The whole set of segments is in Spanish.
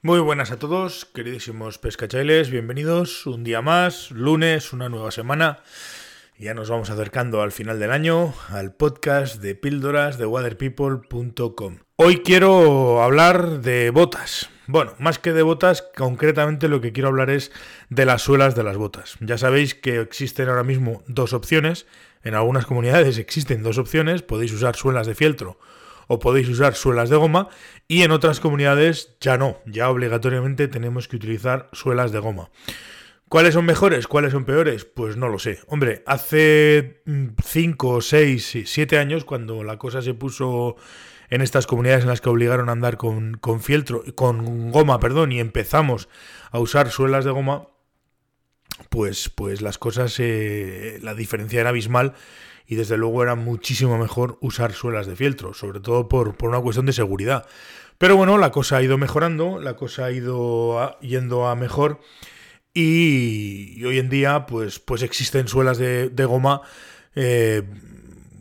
Muy buenas a todos, queridísimos pescachailes, bienvenidos un día más, lunes, una nueva semana. Ya nos vamos acercando al final del año, al podcast de píldoras de waterpeople.com. Hoy quiero hablar de botas. Bueno, más que de botas, concretamente lo que quiero hablar es de las suelas de las botas. Ya sabéis que existen ahora mismo dos opciones. En algunas comunidades existen dos opciones. Podéis usar suelas de fieltro o podéis usar suelas de goma y en otras comunidades ya no, ya obligatoriamente tenemos que utilizar suelas de goma. ¿Cuáles son mejores? ¿Cuáles son peores? Pues no lo sé. Hombre, hace 5, 6, 7 años, cuando la cosa se puso en estas comunidades en las que obligaron a andar con, con fieltro, con goma, perdón, y empezamos a usar suelas de goma, pues, pues las cosas, eh, la diferencia era abismal y desde luego era muchísimo mejor usar suelas de fieltro, sobre todo por, una cuestión de seguridad. Pero bueno, la cosa ha ido mejorando, la cosa ha ido yendo a mejor y, hoy en día pues, pues existen suelas de, goma eh,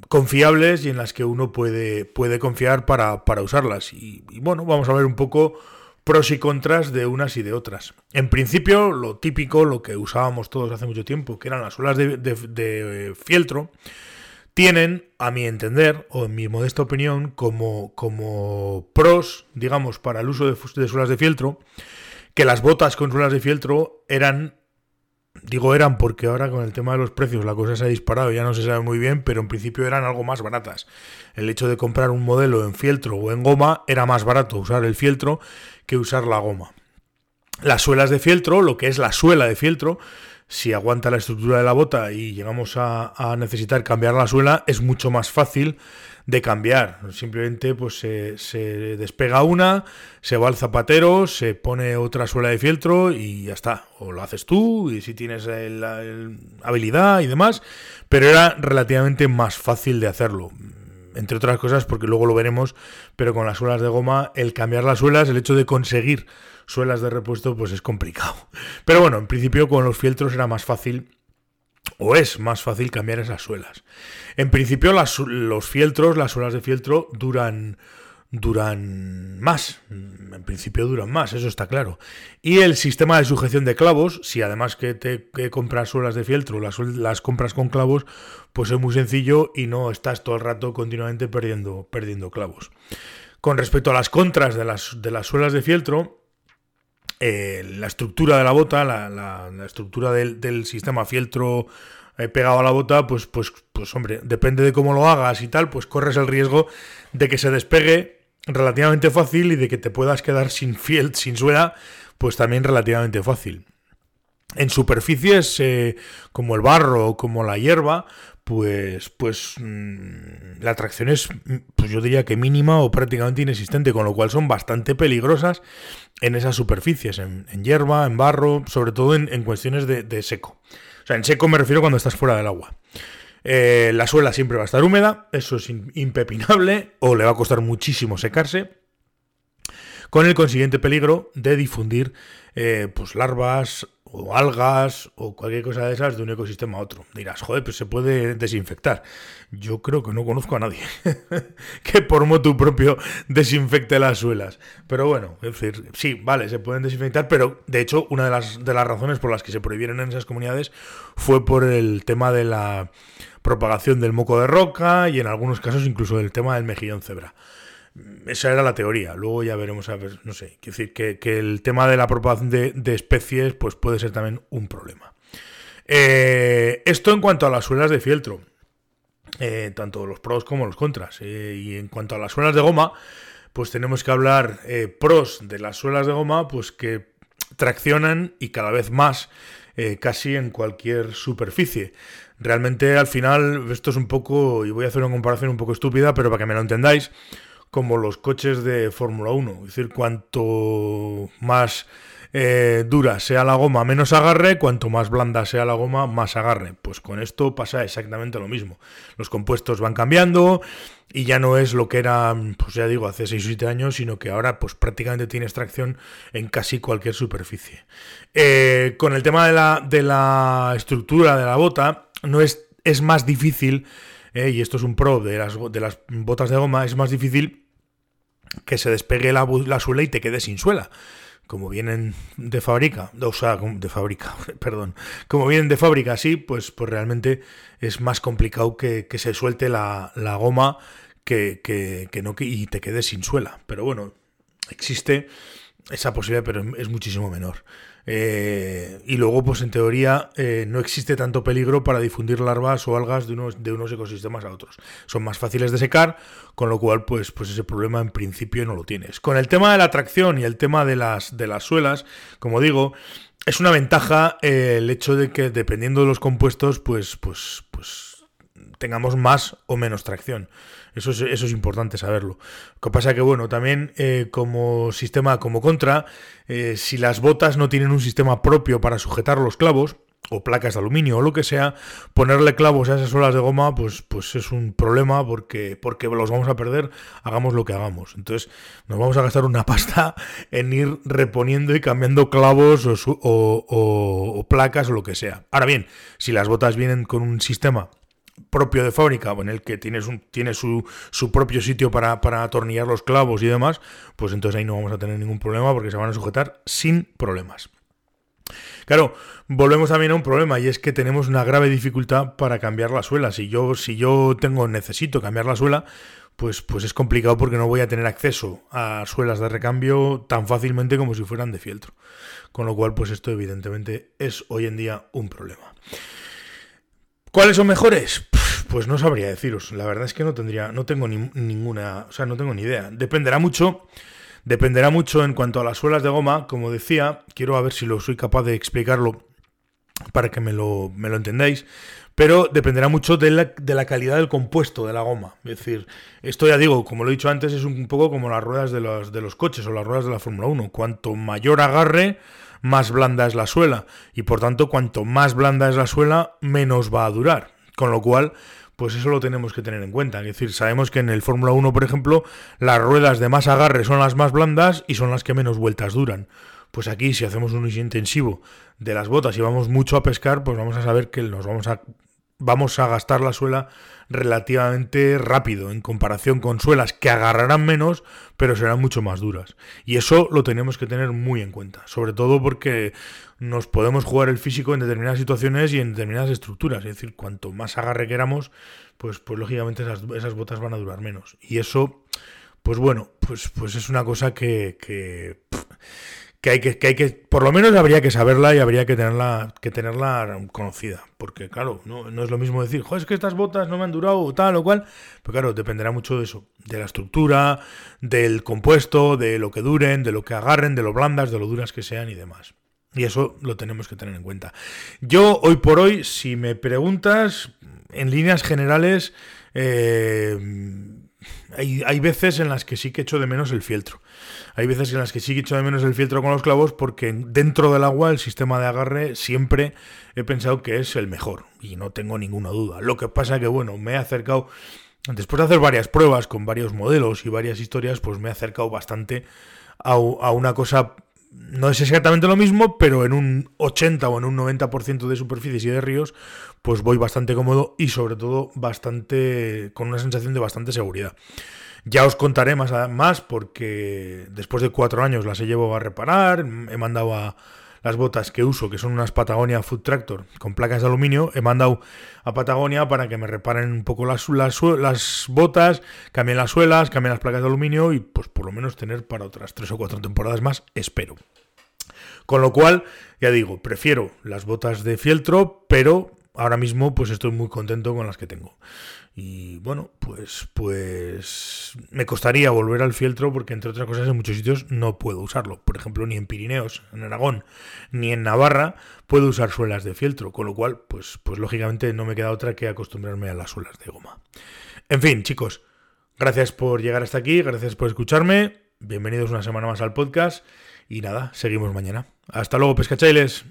confiables y en las que uno puede, puede confiar para, usarlas. Y, bueno, vamos a ver un poco pros y contras de unas y de otras. En principio, lo típico, lo que usábamos todos hace mucho tiempo, que eran las suelas de, de fieltro, tienen, a mi entender, o en mi modesta opinión, como, como pros, digamos, para el uso de, suelas de fieltro, que las botas con suelas de fieltro eran, digo eran porque ahora con el tema de los precios la cosa se ha disparado, ya no se sabe muy bien, pero en principio eran algo más baratas. El hecho de comprar un modelo en fieltro o en goma era más barato usar el fieltro que usar la goma. Las suelas de fieltro, lo que es la suela de fieltro, si aguanta la estructura de la bota y llegamos a, necesitar cambiar la suela, es mucho más fácil de cambiar. Simplemente pues se, despega una, se va al zapatero, se pone otra suela de fieltro y ya está. O lo haces tú y si tienes la habilidad y demás, pero era relativamente más fácil de hacerlo entre otras cosas porque luego lo veremos, pero con las suelas de goma, el cambiar las suelas, el hecho de conseguir suelas de repuesto, pues es complicado. Pero bueno, en principio con los fieltros era más fácil o es más fácil cambiar esas suelas. En principio los fieltros, las suelas de fieltro duran duran más. En principio duran más, eso está claro. Y el sistema de sujeción de clavos, si además que te compras suelas de fieltro, las, las, compras con clavos, pues es muy sencillo y no estás todo el rato continuamente perdiendo, perdiendo clavos. Con respecto a las contras de las, de las suelas de fieltro, eh, la estructura de la bota, la, estructura del, sistema fieltro eh, pegado a la bota, pues, pues, pues hombre, depende de cómo lo hagas y tal, pues corres el riesgo de que se despegue relativamente fácil y de que te puedas quedar sin fiel, sin suela, pues también relativamente fácil. En superficies eh, como el barro o como la hierba, pues, pues mm, la atracción es, pues yo diría que mínima o prácticamente inexistente, con lo cual son bastante peligrosas en esas superficies, en, hierba, en barro, sobre todo en, cuestiones de, seco. O sea, en seco me refiero cuando estás fuera del agua. Eh, la suela siempre va a estar húmeda, eso es impepinable, o le va a costar muchísimo secarse, con el consiguiente peligro de difundir eh, pues larvas, o algas o cualquier cosa de esas de un ecosistema a otro. Dirás, joder, pues se puede desinfectar. Yo creo que no conozco a nadie que por motu propio desinfecte las suelas. Pero bueno, es decir, sí, vale, se pueden desinfectar, pero de hecho una de las, de las razones por las que se prohibieron en esas comunidades fue por el tema de la propagación del moco de roca y en algunos casos incluso del tema del mejillón cebra esa era la teoría. Luego ya veremos, a ver, no sé, quiero decir que, el tema de la propagación de, especies pues puede ser también un problema. Eh, esto en cuanto a las suelas de fieltro, eh, tanto los pros como los contras. Eh, y en cuanto a las suelas de goma, pues tenemos que hablar pros de las suelas de goma, pues que traccionan y cada vez más casi en cualquier superficie. Realmente al final esto es un poco, y voy a hacer una comparación un poco estúpida, pero para que me lo entendáis, como los coches de Fórmula 1. Es decir, cuanto más eh, dura sea la goma, menos agarre, cuanto más blanda sea la goma, más agarre. Pues con esto pasa exactamente lo mismo. Los compuestos van cambiando y ya no es lo que era, pues ya digo, hace 6 o 7 años, sino que ahora pues prácticamente tiene extracción en casi cualquier superficie. Eh, con el tema de la, de la estructura de la bota, no es, es más difícil eh, y esto es un pro de las, de las botas de goma, es más difícil que se despegue la, suela y te quede sin suela. como vienen de fábrica, o sea, de fábrica, perdón, como vienen de fábrica así, pues, pues realmente es más complicado que, se suelte la, goma que, que, no y te quedes sin suela. Pero bueno, existe esa posibilidad, pero es muchísimo menor. Eh, y luego, pues en teoría, eh, no existe tanto peligro para difundir larvas o algas de unos, de unos ecosistemas a otros. Son más fáciles de secar, con lo cual, pues, pues ese problema en principio no lo tienes. Con el tema de la tracción y el tema de las, de las suelas, como digo, es una ventaja eh, el hecho de que dependiendo de los compuestos, pues, pues, pues tengamos más o menos tracción. Eso es, eso es importante saberlo. Lo que pasa que, bueno, también eh, como sistema, como contra, eh, si las botas no tienen un sistema propio para sujetar los clavos, o placas de aluminio o lo que sea, ponerle clavos a esas suelas de goma, pues, pues es un problema porque, porque los vamos a perder, hagamos lo que hagamos. Entonces, nos vamos a gastar una pasta en ir reponiendo y cambiando clavos o placas o lo que sea. Ahora bien, si las botas vienen con un sistema propio de fábrica, en el que tienes un, tiene su, su propio sitio para, para, atornillar los clavos y demás, pues entonces ahí no vamos a tener ningún problema porque se van a sujetar sin problemas. Claro, volvemos también a un problema y es que tenemos una grave dificultad para cambiar la suela. Si yo, si yo tengo, necesito cambiar la suela, pues, pues es complicado porque no voy a tener acceso a suelas de recambio tan fácilmente como si fueran de fieltro. Con lo cual, pues esto evidentemente es hoy en día un problema. ¿Cuáles son mejores? Pues no sabría deciros. La verdad es que no tendría, no tengo ni, ninguna, o sea, no tengo ni idea. Dependerá mucho, dependerá mucho en cuanto a las suelas de goma. Como decía, quiero a ver si lo soy capaz de explicarlo para que me lo, me lo entendáis. Pero dependerá mucho de la, de la, calidad del compuesto de la goma. Es decir, esto ya digo, como lo he dicho antes, es un poco como las ruedas de los, de los coches o las ruedas de la Fórmula 1. Cuanto mayor agarre, más blanda es la suela. Y por tanto, cuanto más blanda es la suela, menos va a durar. Con lo cual, pues eso lo tenemos que tener en cuenta. Es decir, sabemos que en el Fórmula 1, por ejemplo, las ruedas de más agarre son las más blandas y son las que menos vueltas duran. Pues aquí, si hacemos un uso intensivo de las botas y vamos mucho a pescar, pues vamos a saber que nos vamos a vamos a gastar la suela relativamente rápido en comparación con suelas que agarrarán menos, pero serán mucho más duras. Y eso lo tenemos que tener muy en cuenta, sobre todo porque nos podemos jugar el físico en determinadas situaciones y en determinadas estructuras. Es decir, cuanto más agarre queramos, pues, pues lógicamente esas, botas van a durar menos. Y eso, pues bueno, pues, pues es una cosa que que hay que, que hay que, por lo menos habría que saberla y habría que tenerla, que tenerla conocida. Porque, claro, no, no es lo mismo decir, joder, es que estas botas no me han durado tal o cual. Pero claro, dependerá mucho de eso, de la estructura, del compuesto, de lo que duren, de lo que agarren, de lo blandas, de lo duras que sean y demás. Y eso lo tenemos que tener en cuenta. Yo, hoy por hoy, si me preguntas, en líneas generales, eh, hay, hay veces en las que sí que echo de menos el fieltro. Hay veces en las que sí que echo de menos el fieltro con los clavos porque dentro del agua el sistema de agarre siempre he pensado que es el mejor y no tengo ninguna duda. Lo que pasa que, bueno, me he acercado, después de hacer varias pruebas con varios modelos y varias historias, pues me he acercado bastante a, a una cosa no es exactamente lo mismo, pero en un 80 o en un 90% de superficies y de ríos, pues voy bastante cómodo y sobre todo bastante con una sensación de bastante seguridad. Ya os contaré más, más porque después de cuatro años las he llevado a reparar, he mandado a las botas que uso, que son unas Patagonia Food Tractor con placas de aluminio, he mandado a Patagonia para que me reparen un poco las, las, las botas, cambien las suelas, cambien las placas de aluminio y pues por lo menos tener para otras tres o cuatro temporadas más, espero. Con lo cual, ya digo, prefiero las botas de fieltro, pero ahora mismo pues estoy muy contento con las que tengo. Y bueno, pues, pues me costaría volver al fieltro porque entre otras cosas en muchos sitios no puedo usarlo. Por ejemplo, ni en Pirineos, en Aragón, ni en Navarra puedo usar suelas de fieltro, con lo cual, pues, pues lógicamente no me queda otra que acostumbrarme a las suelas de goma. En fin, chicos, gracias por llegar hasta aquí, gracias por escucharme, bienvenidos una semana más al podcast y nada, seguimos mañana. Hasta luego, pescachailes.